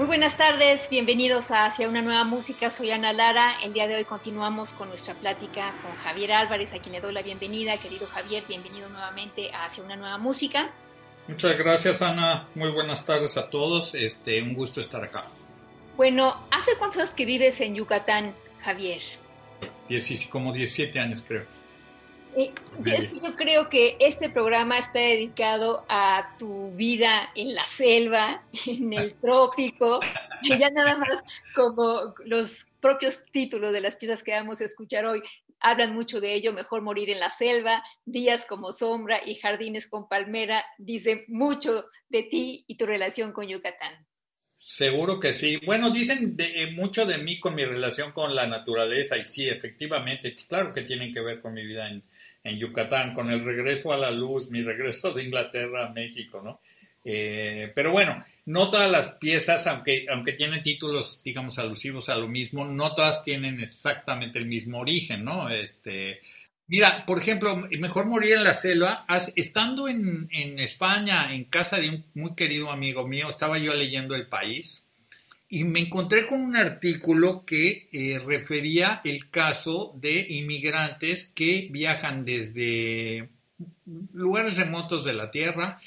Muy buenas tardes, bienvenidos a Hacia una nueva música. Soy Ana Lara. El día de hoy continuamos con nuestra plática con Javier Álvarez, a quien le doy la bienvenida. Querido Javier, bienvenido nuevamente a Hacia una nueva música. Muchas gracias, Ana. Muy buenas tardes a todos. Este, un gusto estar acá. Bueno, ¿hace cuántos años que vives en Yucatán, Javier? Como 17 años, creo. Eh, yo, creo que este programa está dedicado a tu vida en la selva, en el trópico, y ya nada más como los propios títulos de las piezas que vamos a escuchar hoy hablan mucho de ello, mejor morir en la selva, días como sombra y jardines con palmera, dicen mucho de ti y tu relación con Yucatán. Seguro que sí. Bueno, dicen de, eh, mucho de mí con mi relación con la naturaleza y sí, efectivamente, claro que tienen que ver con mi vida en, en Yucatán, con el regreso a la luz, mi regreso de Inglaterra a México, ¿no? Eh, pero bueno, no todas las piezas, aunque, aunque tienen títulos, digamos, alusivos a lo mismo, no todas tienen exactamente el mismo origen, ¿no? Este, mira, por ejemplo, Mejor morir en la selva, estando en, en España, en casa de un muy querido amigo mío, estaba yo leyendo El País, y me encontré con un artículo que eh, refería el caso de inmigrantes que viajan desde lugares remotos de la Tierra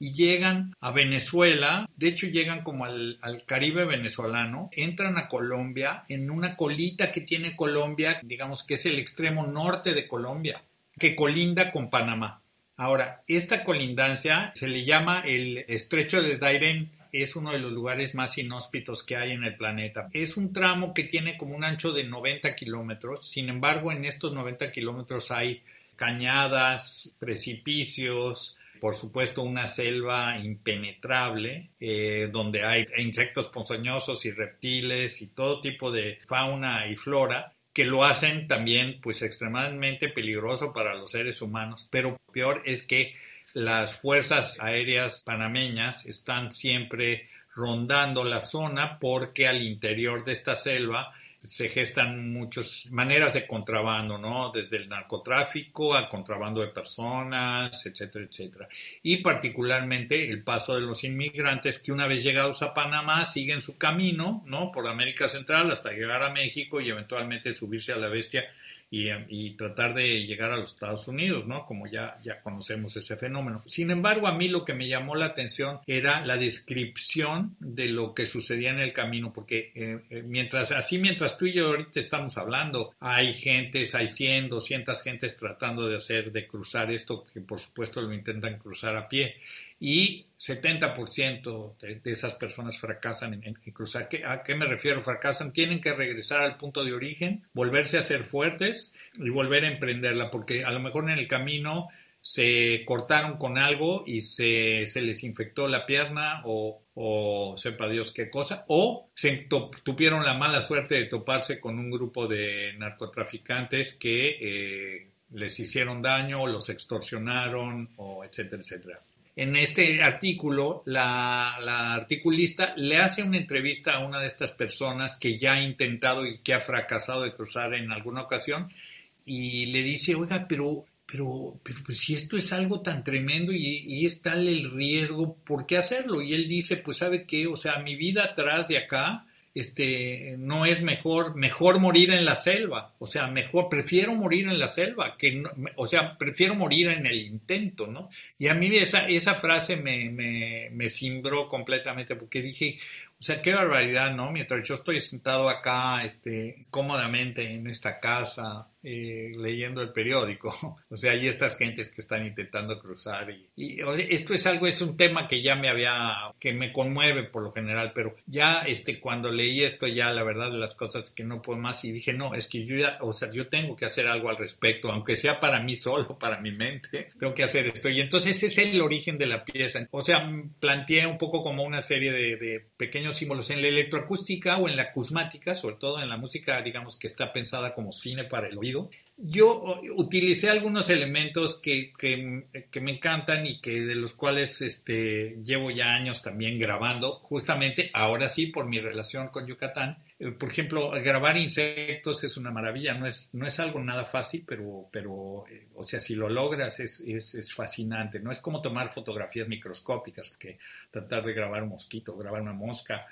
y llegan a Venezuela, de hecho llegan como al, al, Caribe venezolano, entran a Colombia en una colita que tiene Colombia, digamos que es el extremo norte de Colombia, que colinda con Panamá. Ahora, esta colindancia se le llama el estrecho de Dairén es uno de los lugares más inhóspitos que hay en el planeta. Es un tramo que tiene como un ancho de 90 kilómetros, sin embargo en estos 90 kilómetros hay cañadas, precipicios, por supuesto una selva impenetrable eh, donde hay insectos ponzoñosos y reptiles y todo tipo de fauna y flora que lo hacen también pues extremadamente peligroso para los seres humanos pero peor es que las fuerzas aéreas panameñas están siempre rondando la zona porque al interior de esta selva se gestan muchas maneras de contrabando, ¿no? Desde el narcotráfico al contrabando de personas, etcétera, etcétera. Y particularmente el paso de los inmigrantes que una vez llegados a Panamá siguen su camino, ¿no? Por América Central hasta llegar a México y eventualmente subirse a la bestia y, tratar de llegar a los Estados Unidos, ¿no? Como ya, ya conocemos ese fenómeno. Sin embargo, a mí lo que me llamó la atención era la descripción de lo que sucedía en el camino, porque eh, eh, mientras, así mientras tú y yo ahorita estamos hablando, hay gentes, hay 100, 200 gentes tratando de hacer, de cruzar esto, que por supuesto lo intentan cruzar a pie y 70% de, de, esas personas fracasan en, cruzar. ¿A qué me refiero? Fracasan, tienen que regresar al punto de origen, volverse a ser fuertes y volver a emprenderla, porque a lo mejor en el camino se cortaron con algo y se, se les infectó la pierna o, o, sepa Dios qué cosa, o se tuvieron la mala suerte de toparse con un grupo de narcotraficantes que eh, les hicieron daño o los extorsionaron o etcétera, etcétera en este artículo, la, articulista le hace una entrevista a una de estas personas que ya ha intentado y que ha fracasado de cruzar en alguna ocasión y le dice, oiga, pero, pero, pero pues, si esto es algo tan tremendo y, y es tal el riesgo, ¿por qué hacerlo? Y él dice, pues sabe qué, o sea, mi vida atrás de acá este, no es mejor, mejor morir en la selva, o sea, mejor, prefiero morir en la selva, que o sea, prefiero morir en el intento, ¿no? Y a mí esa, esa frase me, me, me cimbró completamente porque dije, o sea, qué barbaridad, ¿no? Mientras yo estoy sentado acá, este, cómodamente en esta casa, eh, leyendo el periódico. O sea, hay estas gentes que están intentando cruzar y, esto es algo, es un tema que ya me había, que me conmueve por lo general, pero ya este, cuando leí esto ya la verdad de las cosas que no puedo más y dije, no, es que yo ya, o sea, yo tengo que hacer algo al respecto, aunque sea para mí solo, para mi mente, tengo que hacer esto. Y entonces ese es el origen de la pieza. O sea, planteé un poco como una serie de, de pequeños símbolos en la electroacústica o en la acusmática, sobre todo en la música, digamos, que está pensada como cine para el oído yo utilicé algunos elementos que, me encantan y que de los cuales este, llevo ya años también grabando, justamente ahora sí por mi relación con Yucatán. Eh, por ejemplo, grabar insectos es una maravilla, no es, no es algo nada fácil, pero, pero eh, o sea, si lo logras es, es, es, fascinante. No es como tomar fotografías microscópicas, porque tratar de grabar un mosquito, grabar una mosca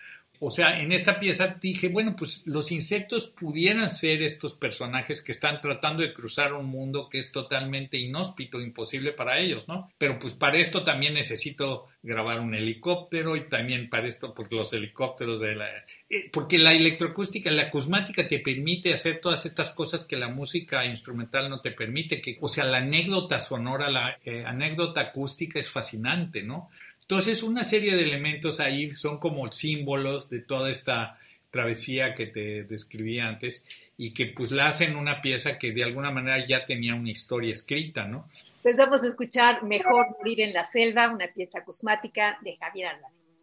o sea, en esta pieza dije, bueno, pues los insectos pudieran ser estos personajes que están tratando de cruzar un mundo que es totalmente inhóspito, imposible para ellos, ¿no? Pero pues para esto también necesito grabar un helicóptero y también para esto, pues los helicópteros de la... Eh, porque la electroacústica, la acusmática te permite hacer todas estas cosas que la música instrumental no te permite, que, o sea, la anécdota sonora, la eh, anécdota acústica es fascinante, ¿no? Entonces, una serie de elementos ahí son como símbolos de toda esta travesía que te describí antes y que pues la hacen una pieza que de alguna manera ya tenía una historia escrita, ¿no? Pues vamos a escuchar Mejor morir en la selva, una pieza cosmática de Javier Álvarez.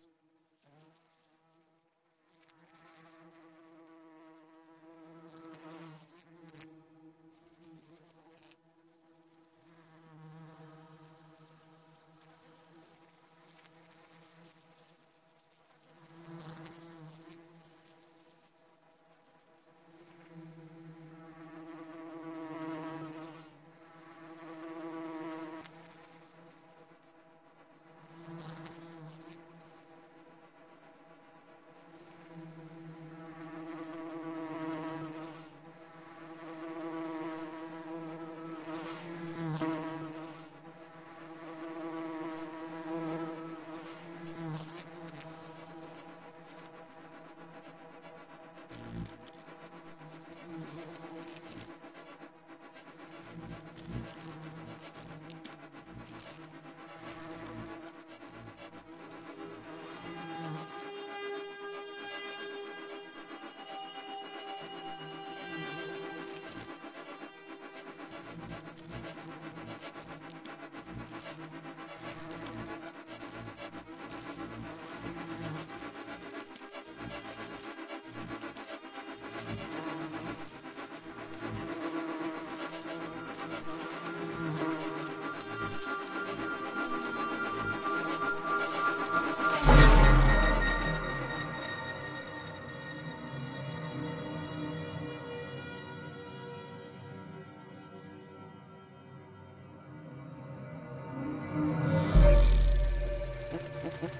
Thank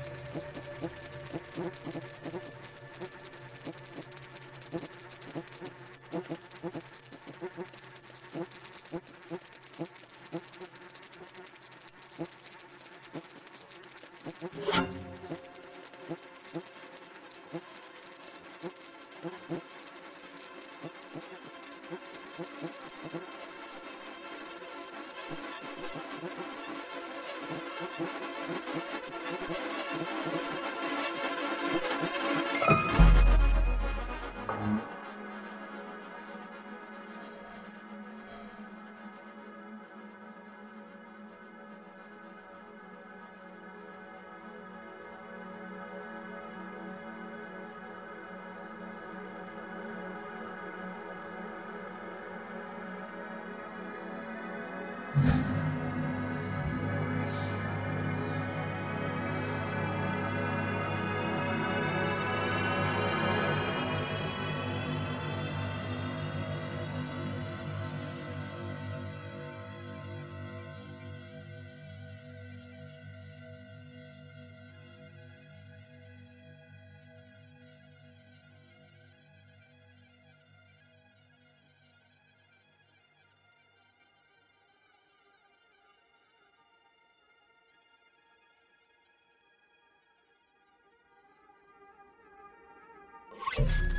you. you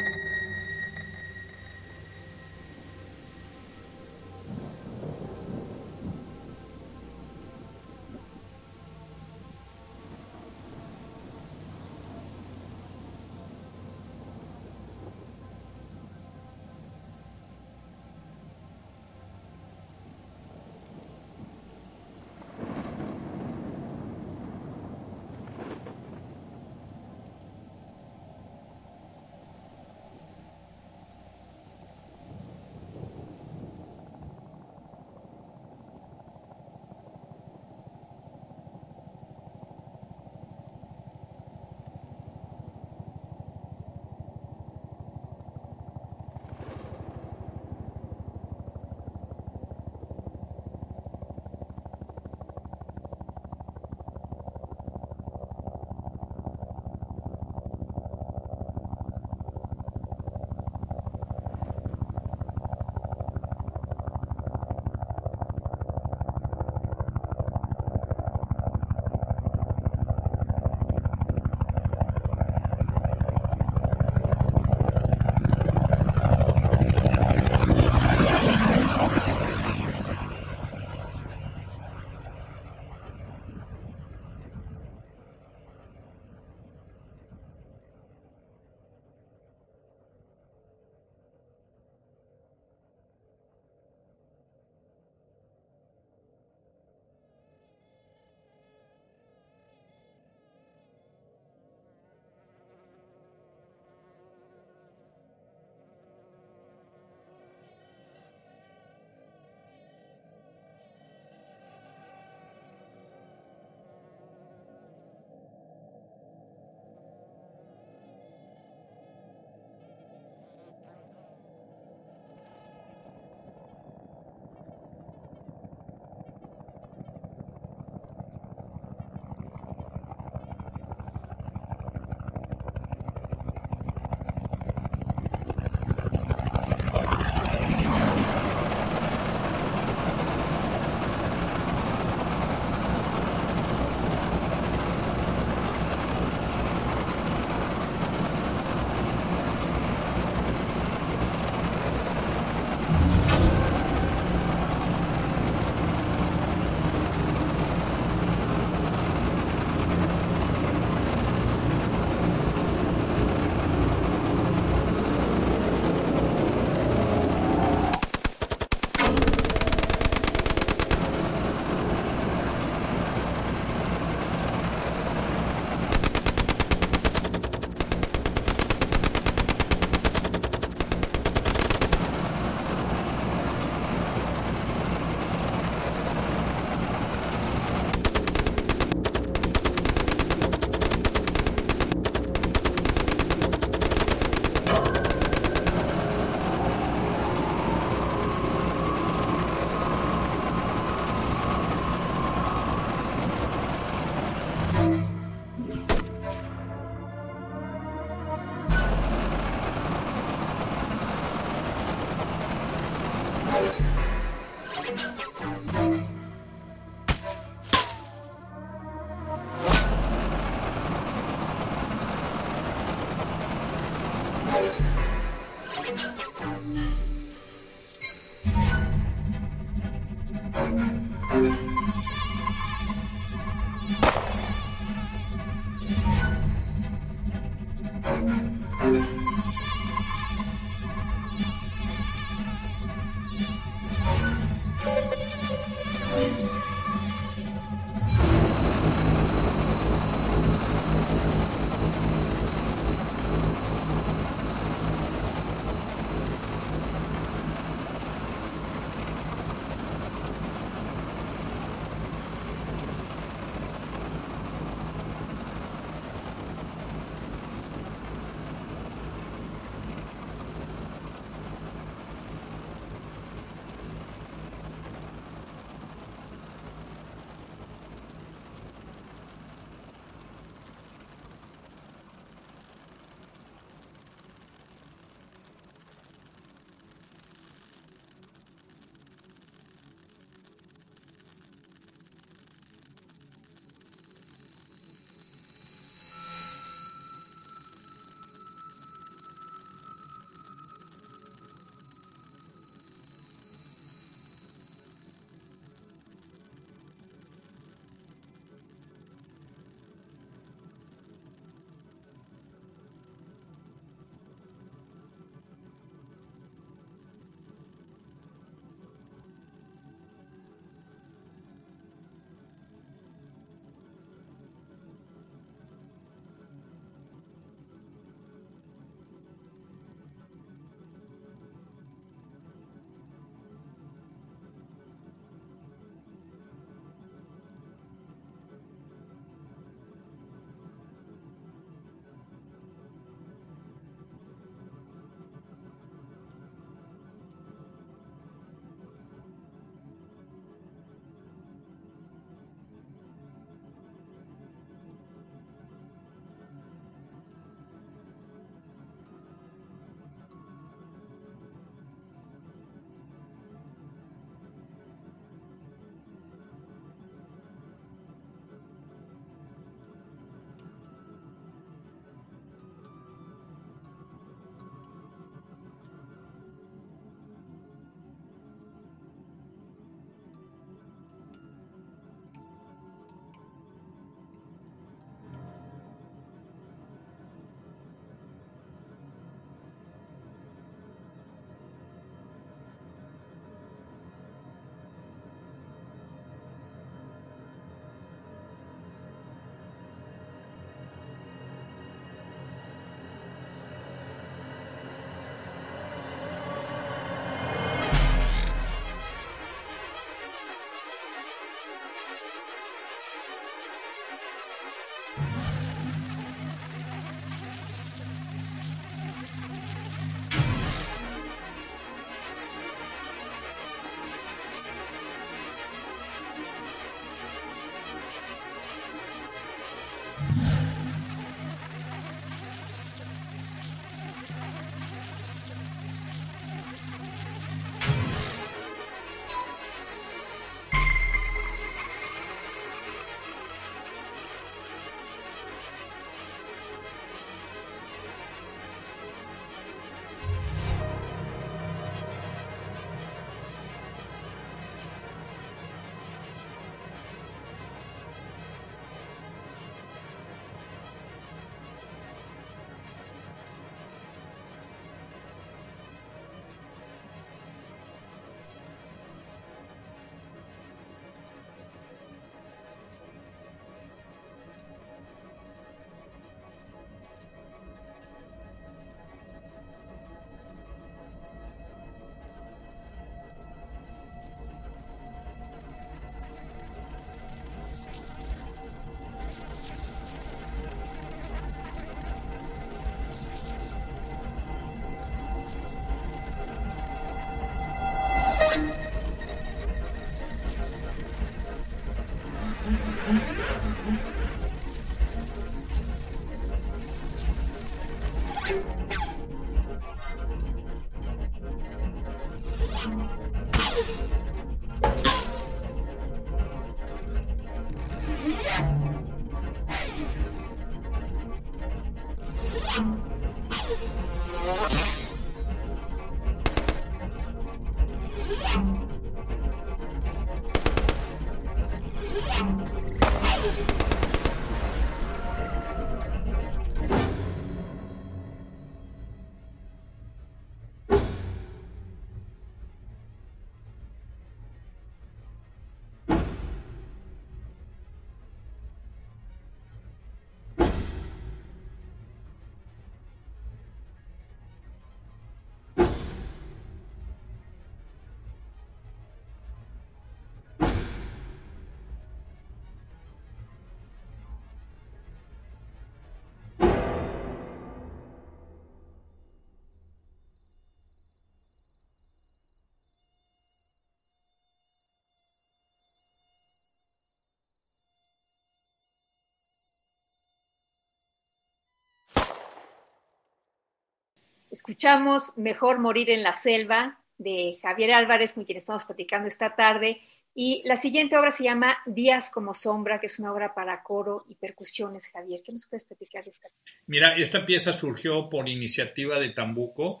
Escuchamos Mejor Morir en la Selva de Javier Álvarez, con quien estamos platicando esta tarde. Y la siguiente obra se llama Días como Sombra, que es una obra para coro y percusiones. Javier, ¿qué nos puedes platicar de esta? Mira, esta pieza surgió por iniciativa de Tambuco.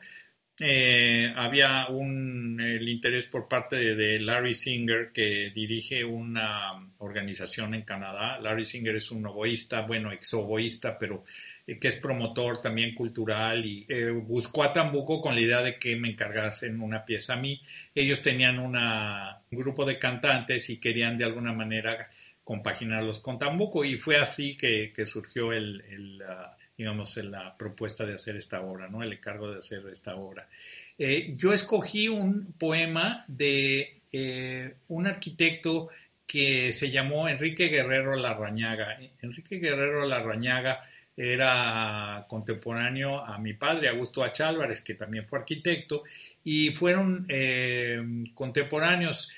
Eh, había un, el interés por parte de, Larry Singer, que dirige una organización en Canadá. Larry Singer es un oboísta, bueno, exoboísta, pero que es promotor también cultural y eh, buscó a Tambuco con la idea de que me encargasen una pieza a mí. Ellos tenían un grupo de cantantes y querían de alguna manera compaginarlos con Tambuco y fue así que, surgió el, uh, digamos, la propuesta de hacer esta obra, ¿no? El encargo de hacer esta obra. Eh, yo escogí un poema de eh, un arquitecto que se llamó Enrique Guerrero Larrañaga. Enrique Guerrero Larrañaga era contemporáneo a mi padre, Augusto H. Álvarez, que también fue arquitecto, y fueron eh, contemporáneos.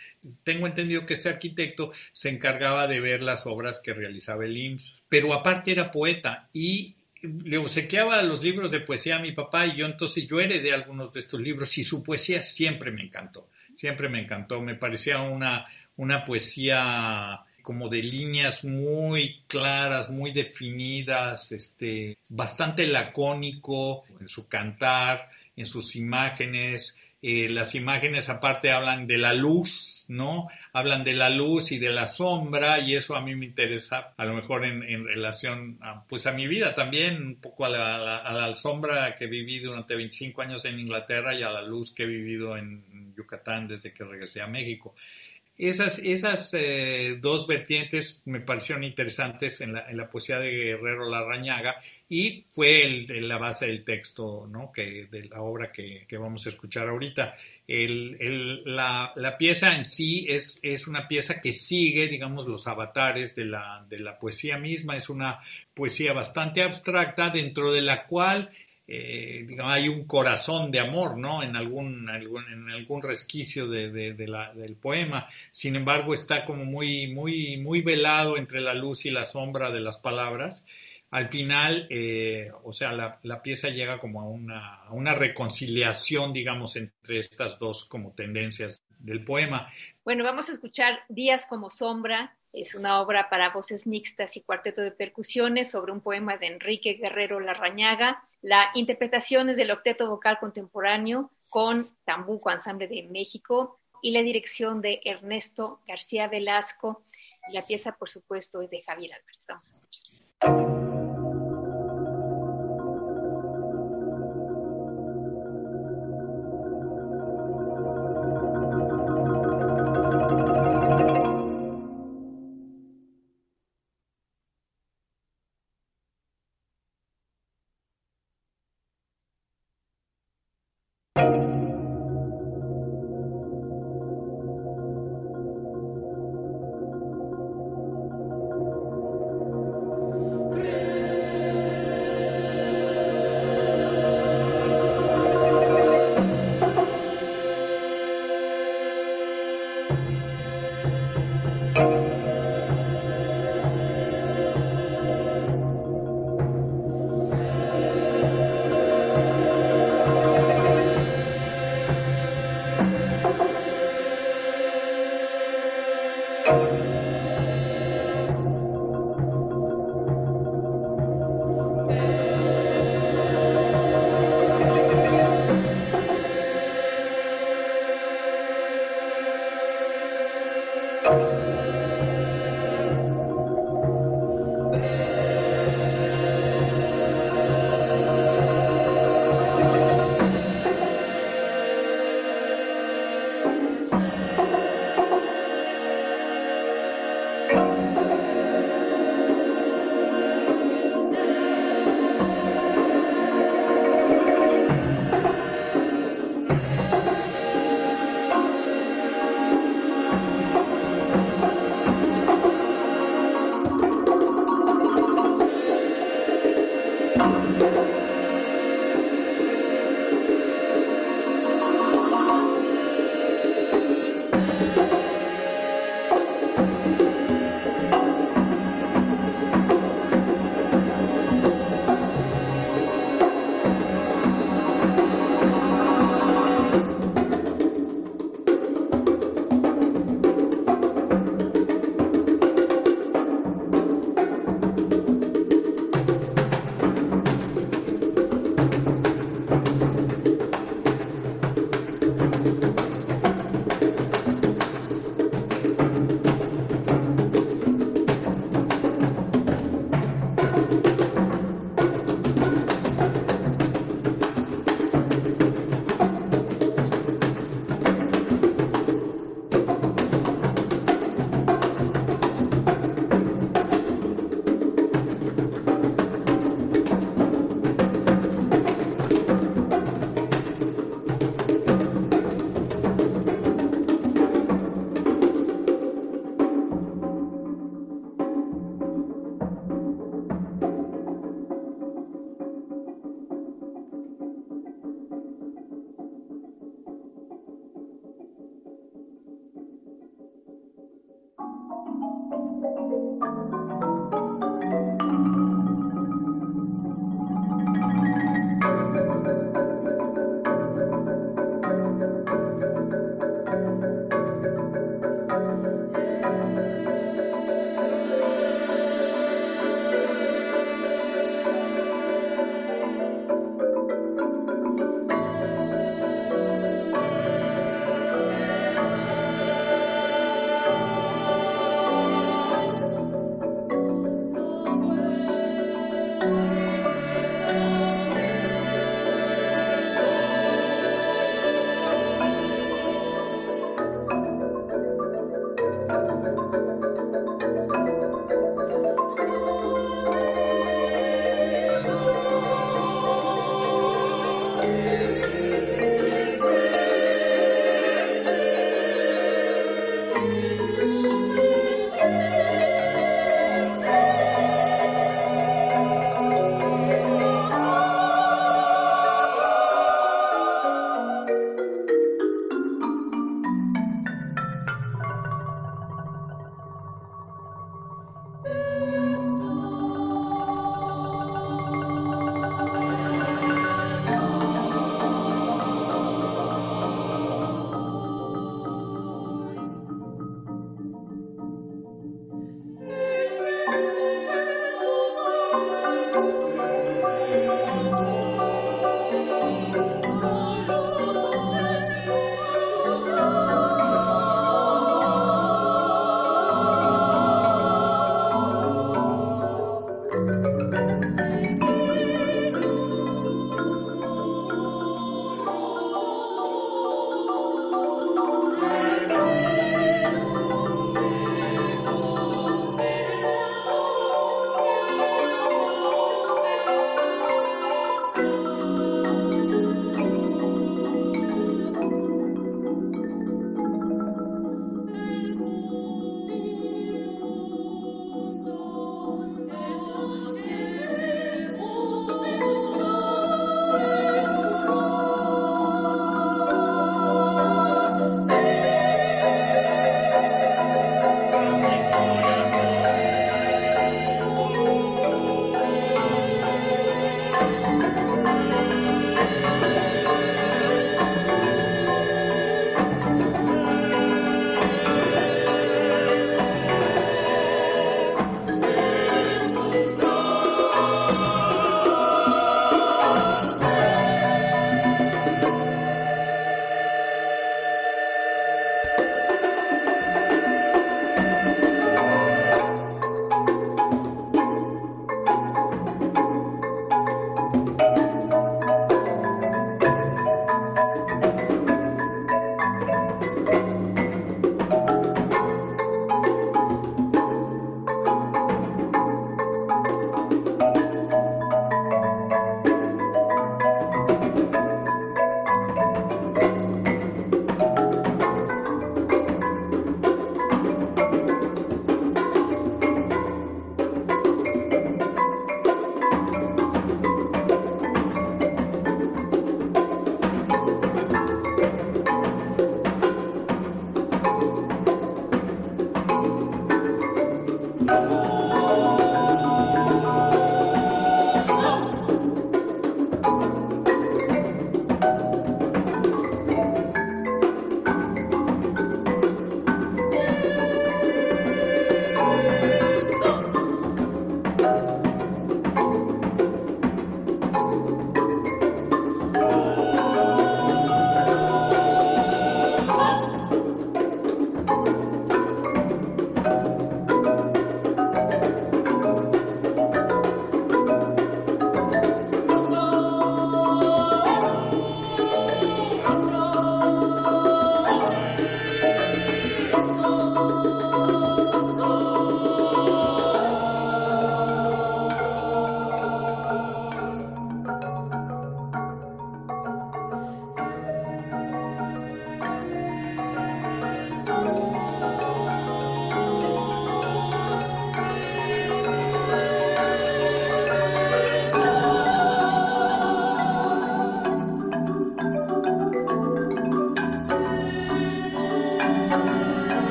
Tengo entendido que este arquitecto se encargaba de ver las obras que realizaba el IMSS, pero aparte era poeta y le obsequiaba los libros de poesía a mi papá y yo entonces yo heredé algunos de estos libros y su poesía siempre me encantó, siempre me encantó, me parecía una, una poesía como de líneas muy claras, muy definidas, este, bastante lacónico en su cantar, en sus imágenes. Eh, las imágenes aparte hablan de la luz, ¿no? Hablan de la luz y de la sombra y eso a mí me interesa a lo mejor en, relación a, pues a mi vida también, un poco a la, a la, sombra que viví durante 25 años en Inglaterra y a la luz que he vivido en Yucatán desde que regresé a México. Esas, esas eh, dos vertientes me parecieron interesantes en la, en la, poesía de Guerrero Larrañaga y fue el, la base del texto ¿no? que, de la obra que, que vamos a escuchar ahorita. El, la, la, pieza en sí es, es, una pieza que sigue, digamos, los avatares de la, de la poesía misma. Es una poesía bastante abstracta dentro de la cual eh, hay un corazón de amor, ¿no? En algún, en algún resquicio del poema. Sin embargo, está como muy, muy, muy velado entre la luz y la sombra de las palabras. Al final, eh, o sea, la, la, pieza llega como a una, a una reconciliación, digamos, entre estas dos como tendencias del poema. Bueno, vamos a escuchar Días como sombra es una obra para voces mixtas y cuarteto de percusiones sobre un poema de Enrique Guerrero Larrañaga. La interpretación es del octeto vocal contemporáneo con Tambuco Ensamble de México y la dirección de Ernesto García Velasco. La pieza, por supuesto, es de Javier Álvarez. Vamos a escuchar.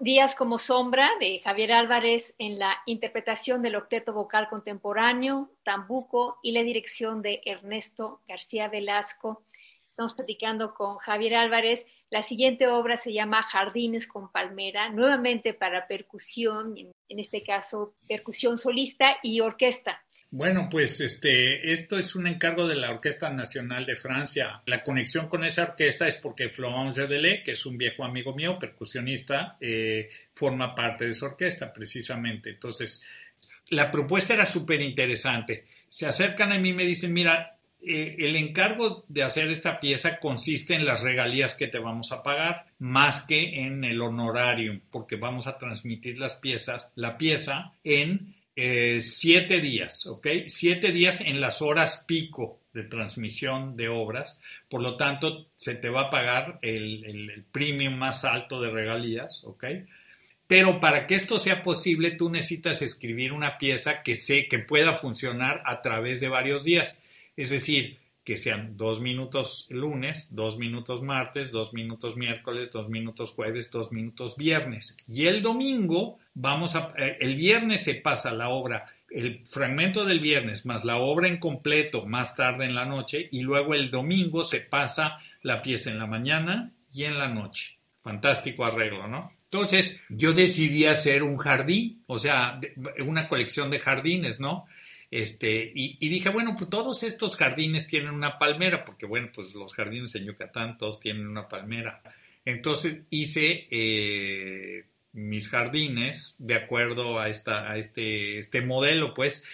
Días como Sombra de Javier Álvarez en la interpretación del octeto vocal contemporáneo, Tambuco y la dirección de Ernesto García Velasco. Estamos platicando con Javier Álvarez. La siguiente obra se llama Jardines con Palmera, nuevamente para percusión, en este caso percusión solista y orquesta. Bueno, pues este, esto es un encargo de la Orquesta Nacional de Francia. La conexión con esa orquesta es porque Florence Delay, que es un viejo amigo mío, percusionista, eh, forma parte de esa orquesta precisamente. Entonces, la propuesta era súper interesante. Se acercan a mí y me dicen, mira, eh, el encargo de hacer esta pieza consiste en las regalías que te vamos a pagar, más que en el honorario, porque vamos a transmitir las piezas, la pieza en eh, siete días, ¿ok? Siete días en las horas pico de transmisión de obras, por lo tanto se te va a pagar el, premium más alto de regalías, ¿ok? Pero para que esto sea posible, tú necesitas escribir una pieza que, sé, que pueda funcionar a través de varios días. Es decir, que sean dos minutos lunes, dos minutos martes, dos minutos miércoles, dos minutos jueves, dos minutos viernes. Y el domingo vamos a, eh, el viernes se pasa la obra, el fragmento del viernes más la obra en completo más tarde en la noche y luego el domingo se pasa la pieza en la mañana y en la noche. Fantástico arreglo, ¿no? Entonces yo decidí hacer un jardín, o sea, una colección de jardines, ¿no? Este, y, dije, bueno, pues todos estos jardines tienen una palmera, porque bueno, pues los jardines en Yucatán todos tienen una palmera. Entonces hice eh, mis jardines de acuerdo a, esta, a este, este modelo, pues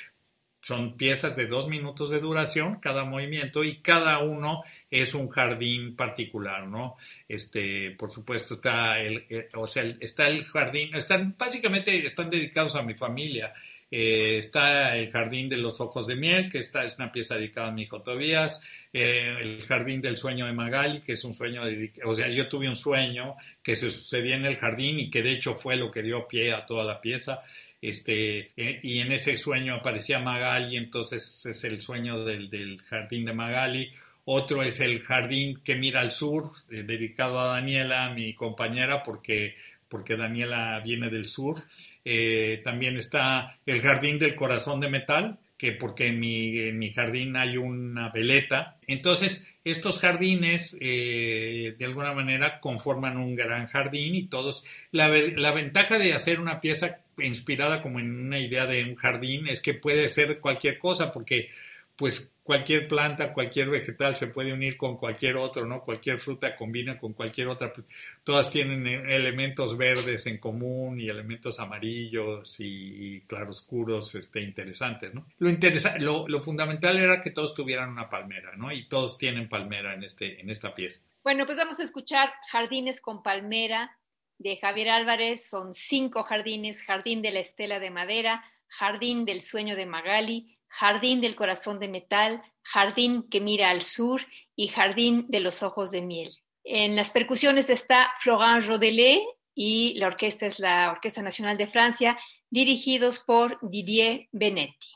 son piezas de dos minutos de duración cada movimiento y cada uno es un jardín particular, ¿no? Este, por supuesto está el, eh, o sea, está el jardín, están básicamente están dedicados a mi familia. Eh, está el Jardín de los Ojos de Miel, que esta es una pieza dedicada a mi hijo Tobías. Eh, el Jardín del Sueño de Magali, que es un sueño, o sea, yo tuve un sueño que se sucedía en el jardín y que de hecho fue lo que dio pie a toda la pieza. Este, eh, y en ese sueño aparecía Magali, entonces es el sueño del, del Jardín de Magali. Otro es el jardín que mira al sur, dedicado a Daniela, mi compañera, porque, porque Daniela viene del sur. Eh, también está el Jardín del Corazón de Metal, que porque en mi, jardín hay una veleta. Entonces, estos jardines eh, de alguna manera conforman un gran jardín y todos... La, la, ventaja de hacer una pieza inspirada como en una idea de un jardín es que puede ser cualquier cosa porque pues cualquier planta, cualquier vegetal se puede unir con cualquier otro, ¿no? Cualquier fruta combina con cualquier otra. Todas tienen elementos verdes en común y elementos amarillos y, claroscuros este, interesantes, ¿no? Lo, lo, fundamental era que todos tuvieran una palmera, ¿no? Y todos tienen palmera en, este, en esta pieza. Bueno, pues vamos a escuchar Jardines con Palmera de Javier Álvarez. Son cinco jardines, Jardín de la Estela de Madera, Jardín del Sueño de Magali, Jardín del Corazón de Metal, Jardín que mira al sur y Jardín de los Ojos de Miel. En las percusiones está Florent Rodelet y la orquesta es la Orquesta Nacional de Francia, dirigidos por Didier Benetti.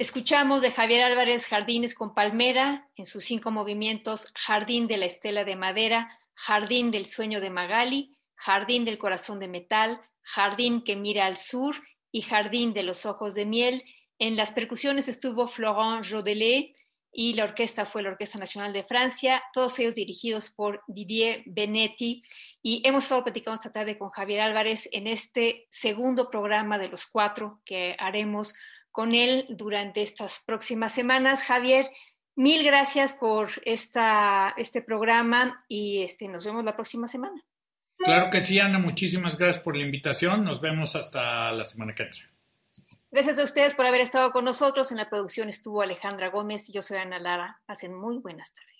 Escuchamos de Javier Álvarez Jardines con Palmera en sus cinco movimientos Jardín de la Estela de Madera, Jardín del Sueño de Magali, Jardín del Corazón de Metal, Jardín que mira al sur y Jardín de los Ojos de Miel. En las percusiones estuvo Florent Jodelet y la orquesta fue la Orquesta Nacional de Francia, todos ellos dirigidos por Didier Benetti. Y hemos estado platicando esta tarde con Javier Álvarez en este segundo programa de los cuatro que haremos con él durante estas próximas semanas. Javier, mil gracias por esta, este programa y este, nos vemos la próxima semana. Claro que sí, Ana, muchísimas gracias por la invitación. Nos vemos hasta la semana que entra. Gracias a ustedes por haber estado con nosotros. En la producción estuvo Alejandra Gómez y yo soy Ana Lara. Hacen muy buenas tardes.